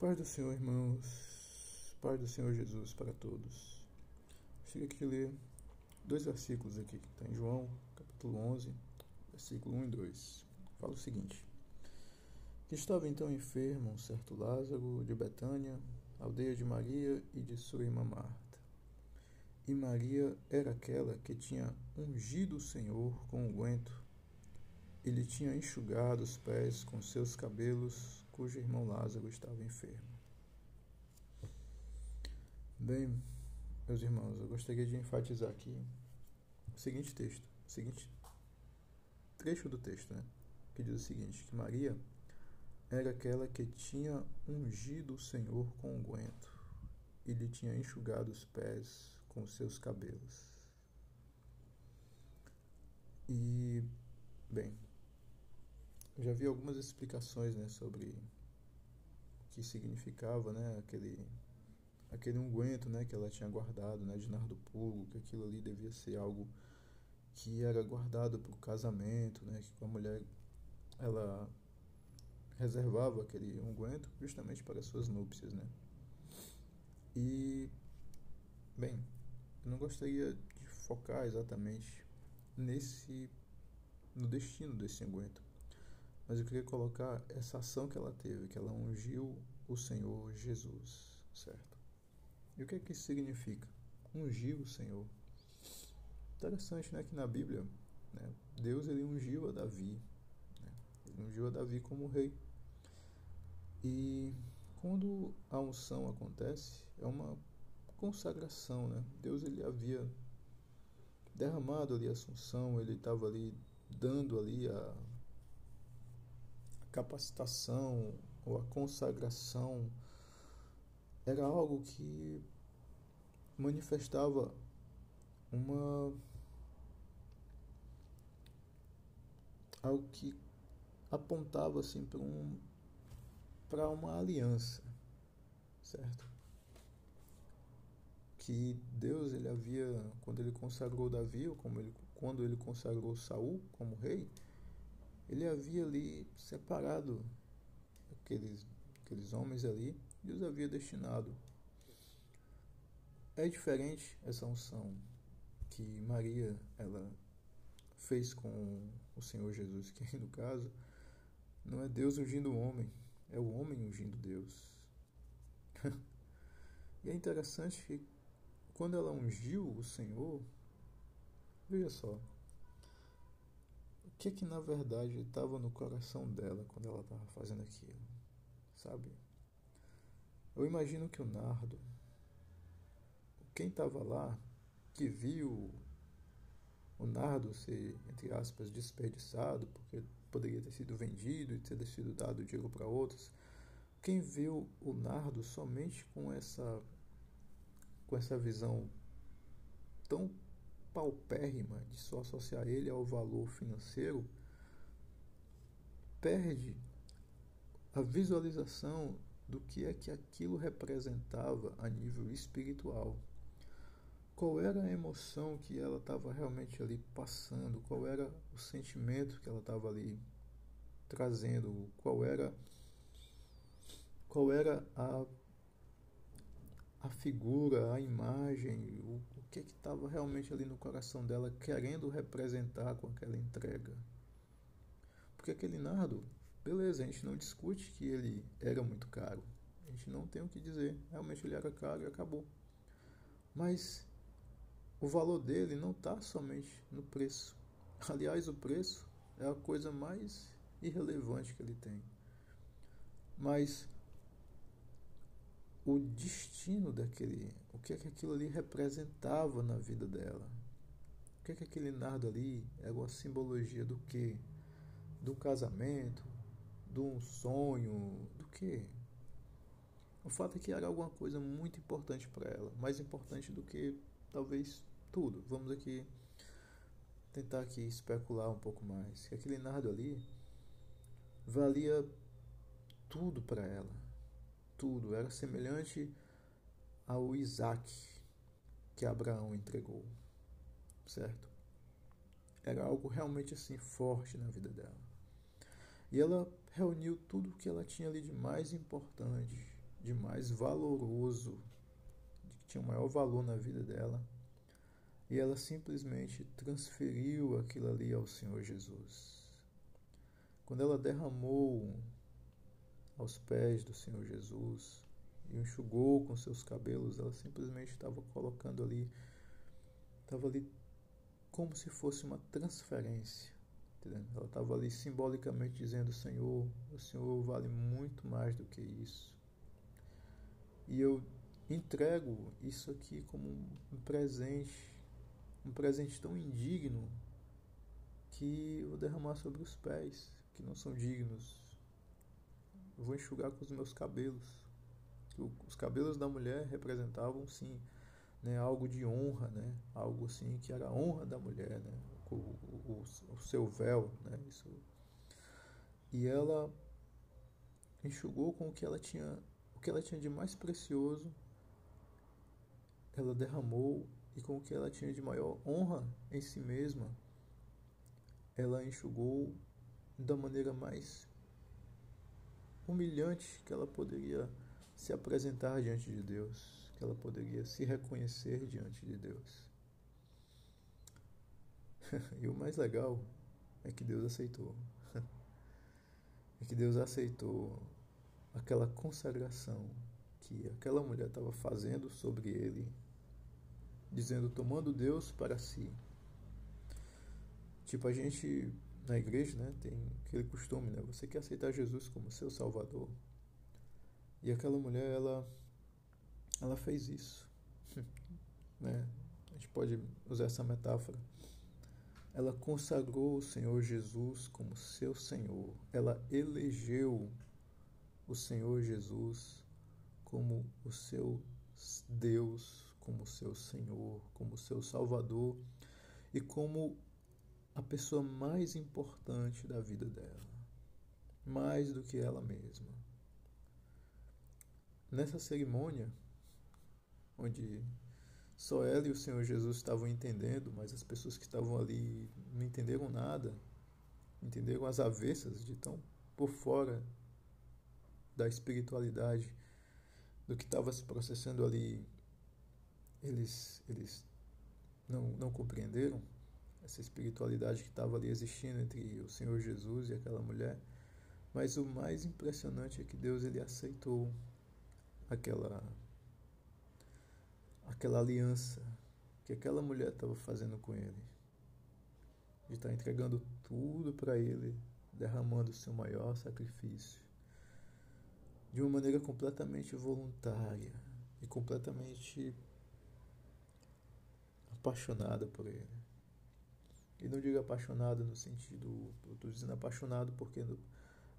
Paz do Senhor, irmãos. Paz do Senhor Jesus para todos. Chega aqui ler dois versículos aqui, está em João, capítulo 11, versículo 1 e 2. Fala o seguinte: Que estava então enfermo um certo Lázaro de Betânia, aldeia de Maria e de sua irmã Marta. E Maria era aquela que tinha ungido o Senhor com unguento e lhe tinha enxugado os pés com seus cabelos, cujo irmão Lázaro estava enfermo. Bem, meus irmãos, eu gostaria de enfatizar aqui o seguinte texto, o seguinte trecho do texto, né? Que diz o seguinte: que Maria era aquela que tinha ungido o Senhor com unguento e lhe tinha enxugado os pés com seus cabelos. E, bem, já vi algumas explicações né, sobre o que significava né, aquele, aquele unguento né, que ela tinha guardado né, de nardo puro, que aquilo ali devia ser algo que era guardado para o casamento, né, que a mulher ela reservava aquele unguento justamente para as suas núpcias, né? E bem, eu não gostaria de focar exatamente nesse no destino desse unguento. Mas eu queria colocar essa ação que ela teve, que ela ungiu o Senhor Jesus, certo? E o que é que isso significa? Ungiu o Senhor. Interessante, né, que na Bíblia, né, Deus ele ungiu a Davi, né? ele ungiu a Davi como rei. E quando a unção acontece, é uma consagração, né? Deus ele havia derramado ali a assunção, ele estava ali dando ali a capacitação ou a consagração era algo que manifestava uma algo que apontava assim para um para uma aliança, certo? Que Deus ele havia quando ele consagrou Davi, ou como ele, quando ele consagrou Saul como rei, ele havia ali separado aqueles aqueles homens ali e os havia destinado. É diferente essa unção que Maria ela fez com o Senhor Jesus, que no caso não é Deus ungindo o homem, é o homem ungindo Deus. e é interessante que quando ela ungiu o Senhor, veja só, que que na verdade estava no coração dela quando ela estava fazendo aquilo, sabe? Eu imagino que o Nardo, quem estava lá, que viu o nardo ser, entre aspas, desperdiçado, porque poderia ter sido vendido e ter sido dado dinheiro para outros. Quem viu o nardo somente com essa com essa visão tão paupérrima de só associar ele ao valor financeiro, perde a visualização do que é que aquilo representava a nível espiritual. Qual era a emoção que ela estava realmente ali passando, qual era o sentimento que ela estava ali trazendo, qual era qual era a a figura, a imagem, o, que estava realmente ali no coração dela querendo representar com aquela entrega. Porque aquele nardo, beleza, a gente não discute que ele era muito caro. A gente não tem o que dizer. Realmente ele era caro e acabou. Mas o valor dele não está somente no preço. Aliás, o preço é a coisa mais irrelevante que ele tem. Mas o destino daquele, o que é que aquilo ali representava na vida dela? O que é que aquele nardo ali era uma simbologia do que? Do casamento, de um sonho, do que? O fato é que era alguma coisa muito importante para ela, mais importante do que talvez tudo. Vamos aqui tentar aqui especular um pouco mais. Que aquele nardo ali valia tudo para ela. Tudo. Era semelhante ao Isaac que Abraão entregou. Certo? Era algo realmente assim forte na vida dela. E ela reuniu tudo o que ela tinha ali de mais importante de mais valoroso, de que tinha o maior valor na vida dela, e ela simplesmente transferiu aquilo ali ao Senhor Jesus. Quando ela derramou aos pés do Senhor Jesus e enxugou com seus cabelos, ela simplesmente estava colocando ali, estava ali como se fosse uma transferência. Entendeu? Ela estava ali simbolicamente dizendo: Senhor, o Senhor vale muito mais do que isso. E eu entrego isso aqui como um presente um presente tão indigno que vou derramar sobre os pés, que não são dignos. Vou enxugar com os meus cabelos. Os cabelos da mulher representavam, sim, né, algo de honra, né, algo assim que era a honra da mulher, né, o, o, o seu véu, né, isso. E ela enxugou com o que ela tinha, o que ela tinha de mais precioso. Ela derramou e com o que ela tinha de maior honra em si mesma, ela enxugou da maneira mais humilhante que ela poderia se apresentar diante de Deus, que ela poderia se reconhecer diante de Deus. e o mais legal é que Deus aceitou. é que Deus aceitou aquela consagração que aquela mulher estava fazendo sobre ele dizendo tomando Deus para si. Tipo, a gente na igreja, né, tem aquele costume, né? Você quer aceitar Jesus como seu salvador. E aquela mulher, ela ela fez isso. né? A gente pode usar essa metáfora. Ela consagrou o Senhor Jesus como seu Senhor. Ela elegeu o Senhor Jesus como o seu Deus, como seu Senhor, como seu Salvador e como a pessoa mais importante da vida dela, mais do que ela mesma. Nessa cerimônia, onde só ela e o Senhor Jesus estavam entendendo, mas as pessoas que estavam ali não entenderam nada, entenderam as avessas de tão por fora da espiritualidade do que estava se processando ali eles, eles não, não compreenderam essa espiritualidade que estava ali existindo entre o Senhor Jesus e aquela mulher. Mas o mais impressionante é que Deus ele aceitou aquela aquela aliança que aquela mulher estava fazendo com ele. De estar tá entregando tudo para ele, derramando o seu maior sacrifício. De uma maneira completamente voluntária e completamente apaixonada por ele. E não digo apaixonado no sentido, eu estou dizendo apaixonado porque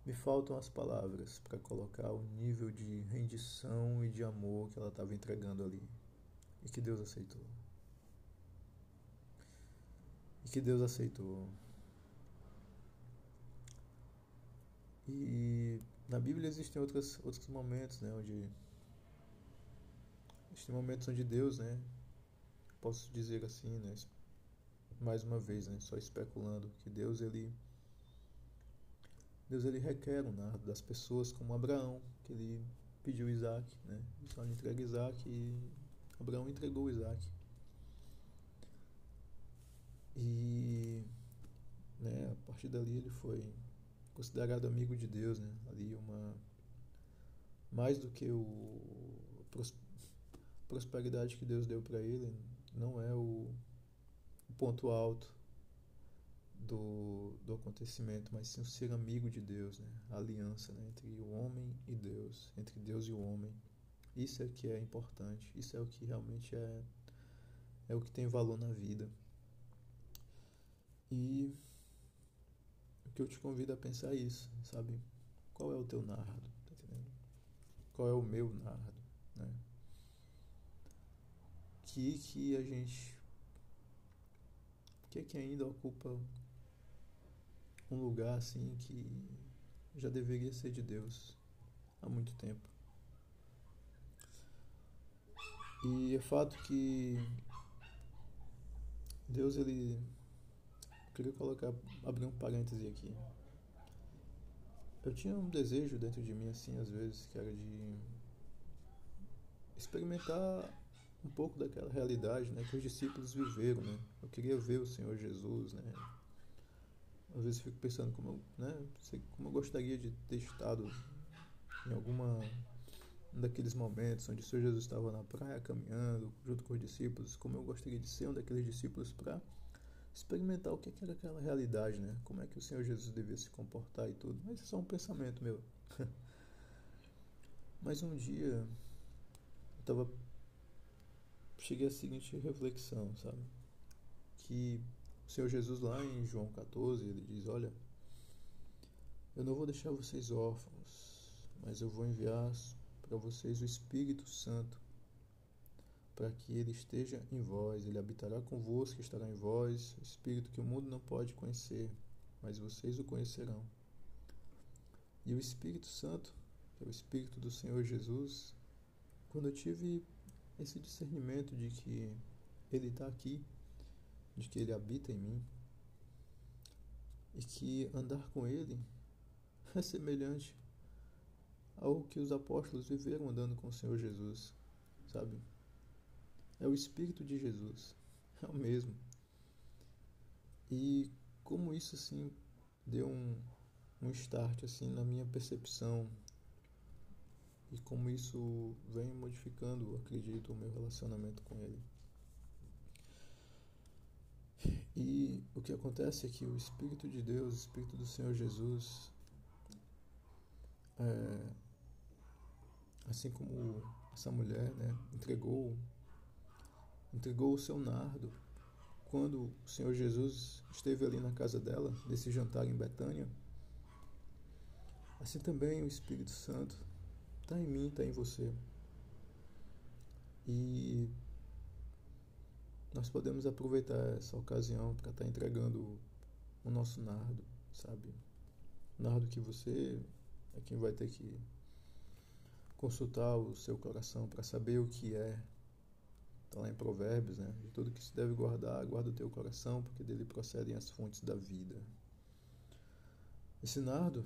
me faltam as palavras para colocar o nível de rendição e de amor que ela estava entregando ali. E que Deus aceitou. E que Deus aceitou. E na Bíblia existem outros, outros momentos, né, onde existem momentos onde Deus, né, posso dizer assim, né? Mais uma vez, né? Só especulando que Deus ele Deus ele requer nardo das pessoas como Abraão, que ele pediu Isaac, né? Só lhe entrega Isaac e Abraão entregou Isaac. E né, a partir dali ele foi considerado amigo de Deus, né? Ali uma mais do que o prosperidade que Deus deu para ele, não é o ponto alto do, do acontecimento, mas sim o ser amigo de Deus, né? a aliança né? entre o homem e Deus, entre Deus e o homem. Isso é o que é importante, isso é o que realmente é, é o que tem valor na vida. E o que eu te convido a pensar é isso, sabe? Qual é o teu nardo? Tá entendendo? Qual é o meu nardo? Né? que que a gente que que ainda ocupa um lugar assim que já deveria ser de Deus há muito tempo. E é fato que Deus ele queria colocar abrir um parêntese aqui. Eu tinha um desejo dentro de mim assim às vezes que era de experimentar um pouco daquela realidade né, que os discípulos viveram. Né? Eu queria ver o Senhor Jesus. Né? Às vezes fico pensando como eu, né, como eu gostaria de ter estado em alguma um daqueles momentos onde o Senhor Jesus estava na praia caminhando junto com os discípulos, como eu gostaria de ser um daqueles discípulos para experimentar o que era aquela realidade, né? Como é que o Senhor Jesus devia se comportar e tudo. Mas é só um pensamento meu. Mas um dia eu tava cheguei à seguinte reflexão, sabe? Que o Senhor Jesus lá em João 14, ele diz: "Olha, eu não vou deixar vocês órfãos, mas eu vou enviar para vocês o Espírito Santo, para que ele esteja em vós, ele habitará convosco, estará em vós, o Espírito que o mundo não pode conhecer, mas vocês o conhecerão. E o Espírito Santo, que é o Espírito do Senhor Jesus, quando eu tive esse discernimento de que ele está aqui, de que ele habita em mim, e que andar com ele é semelhante ao que os apóstolos viveram andando com o Senhor Jesus, sabe? É o Espírito de Jesus. É o mesmo. E como isso assim deu um, um start assim na minha percepção e como isso vem modificando, acredito, o meu relacionamento com ele. E o que acontece é que o Espírito de Deus, o Espírito do Senhor Jesus, é, assim como essa mulher né, entregou entregou o seu nardo quando o Senhor Jesus esteve ali na casa dela, nesse jantar em Betânia. Assim também o Espírito Santo está em mim, está em você. E nós podemos aproveitar essa ocasião para estar tá entregando o nosso nardo, sabe? Nardo que você é quem vai ter que consultar o seu coração para saber o que é Está lá em Provérbios, né? De tudo que se deve guardar, guarda o teu coração, porque dele procedem as fontes da vida. Esse nardo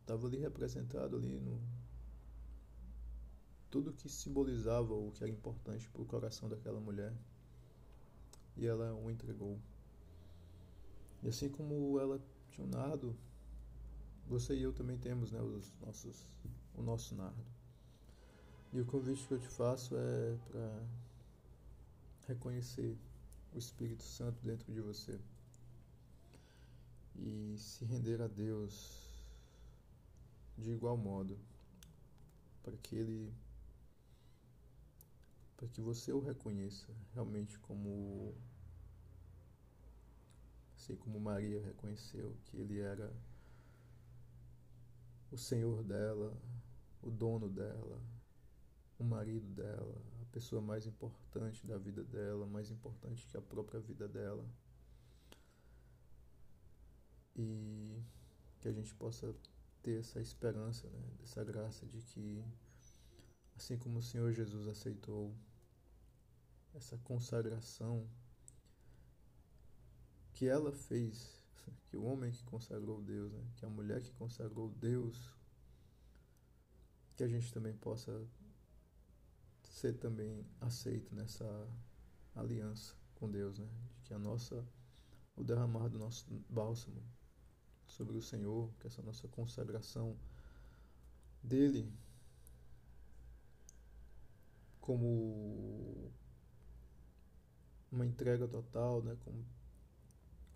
estava ali representado ali no tudo que simbolizava o que era importante para o coração daquela mulher. E ela o entregou. E assim como ela tinha um nardo, você e eu também temos, né, os nossos o nosso nardo. E o convite que eu te faço é para reconhecer o Espírito Santo dentro de você e se render a Deus de igual modo, para que Ele, para que você o reconheça realmente como, assim como Maria reconheceu que Ele era o Senhor dela, o dono dela, o marido dela, pessoa mais importante da vida dela, mais importante que a própria vida dela. E que a gente possa ter essa esperança, né, dessa graça de que, assim como o Senhor Jesus aceitou essa consagração que ela fez, que o homem que consagrou Deus, né, que a mulher que consagrou Deus, que a gente também possa ser também aceito nessa aliança com Deus, né? De que a nossa, o derramar do nosso bálsamo sobre o Senhor, que essa nossa consagração dele como uma entrega total, né? Como,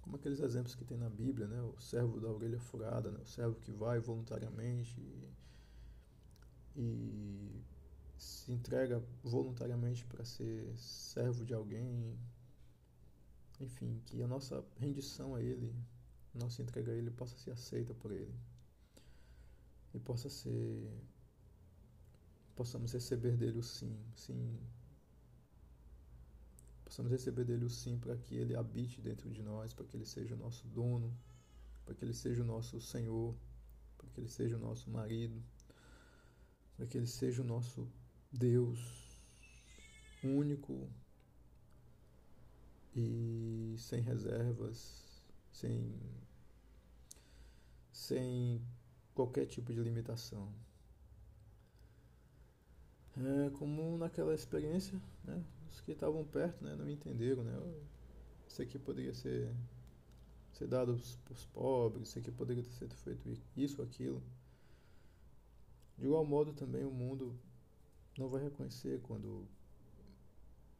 como aqueles exemplos que tem na Bíblia, né? O servo da orelha furada, né? O servo que vai voluntariamente e, e se entrega voluntariamente para ser servo de alguém, enfim, que a nossa rendição a Ele, nossa entrega a Ele possa ser aceita por Ele e possa ser, possamos receber dele o sim, sim, possamos receber dele o sim para que Ele habite dentro de nós, para que Ele seja o nosso dono, para que Ele seja o nosso Senhor, para que Ele seja o nosso marido, para que Ele seja o nosso Deus único e sem reservas, sem, sem qualquer tipo de limitação. É, como naquela experiência, né? Os que estavam perto, né? Não entenderam, né? Isso aqui poderia ser, ser dado para os pobres, isso aqui poderia ter sido feito isso, aquilo. De igual modo também o mundo não vai reconhecer quando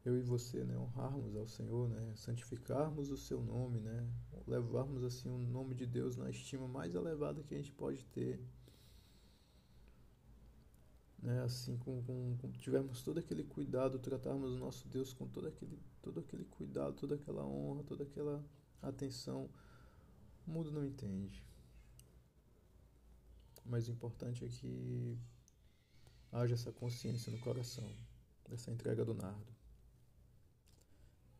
eu e você, né, honrarmos ao Senhor, né, santificarmos o seu nome, né, levarmos assim o nome de Deus na estima mais elevada que a gente pode ter, né, assim com, com, com tivermos todo aquele cuidado, tratarmos o nosso Deus com todo aquele, todo aquele cuidado, toda aquela honra, toda aquela atenção, o mundo não entende. O mais importante é que haja essa consciência no coração dessa entrega do nardo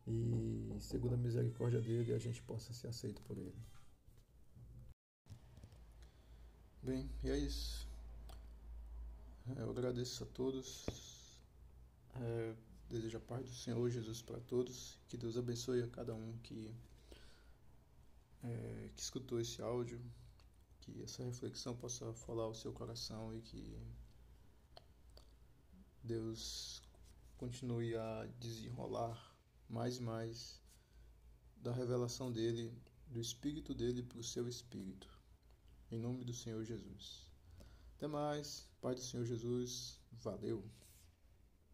e, segundo a misericórdia dele, a gente possa ser aceito por ele. Bem, e é isso. Eu agradeço a todos. É, desejo a paz do Senhor Jesus para todos. Que Deus abençoe a cada um que, é, que escutou esse áudio. Que essa reflexão possa falar ao seu coração e que Deus continue a desenrolar mais e mais da revelação dele, do Espírito dele para o seu Espírito. Em nome do Senhor Jesus. Até mais. Pai do Senhor Jesus. Valeu.